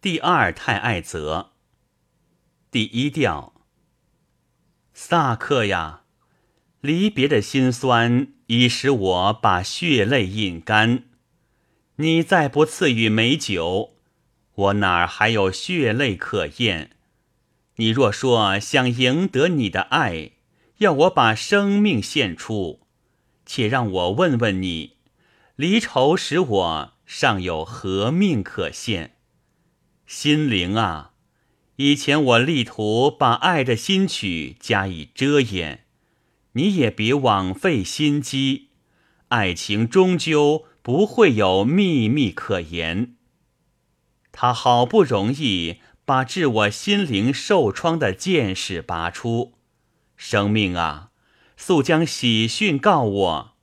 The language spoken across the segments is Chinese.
第二太爱则。第一调。萨克呀，离别的心酸已使我把血泪饮干。你再不赐予美酒，我哪儿还有血泪可咽？你若说想赢得你的爱，要我把生命献出，且让我问问你：离愁使我尚有何命可献？心灵啊，以前我力图把爱的新曲加以遮掩，你也别枉费心机。爱情终究不会有秘密可言。他好不容易把治我心灵受创的剑矢拔出，生命啊，速将喜讯告我。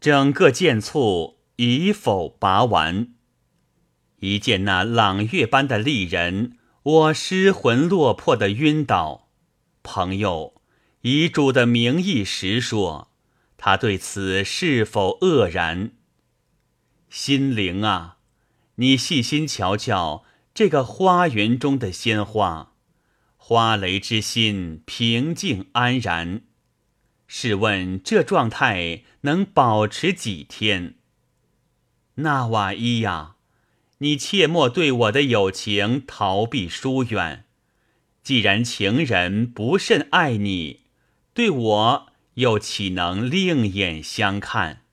整个剑簇已否拔完？一见那朗月般的丽人，我失魂落魄的晕倒。朋友，以主的名义实说，他对此是否愕然？心灵啊，你细心瞧瞧这个花园中的鲜花，花蕾之心平静安然。试问这状态能保持几天？纳瓦伊呀！你切莫对我的友情逃避疏远。既然情人不甚爱你，对我又岂能另眼相看？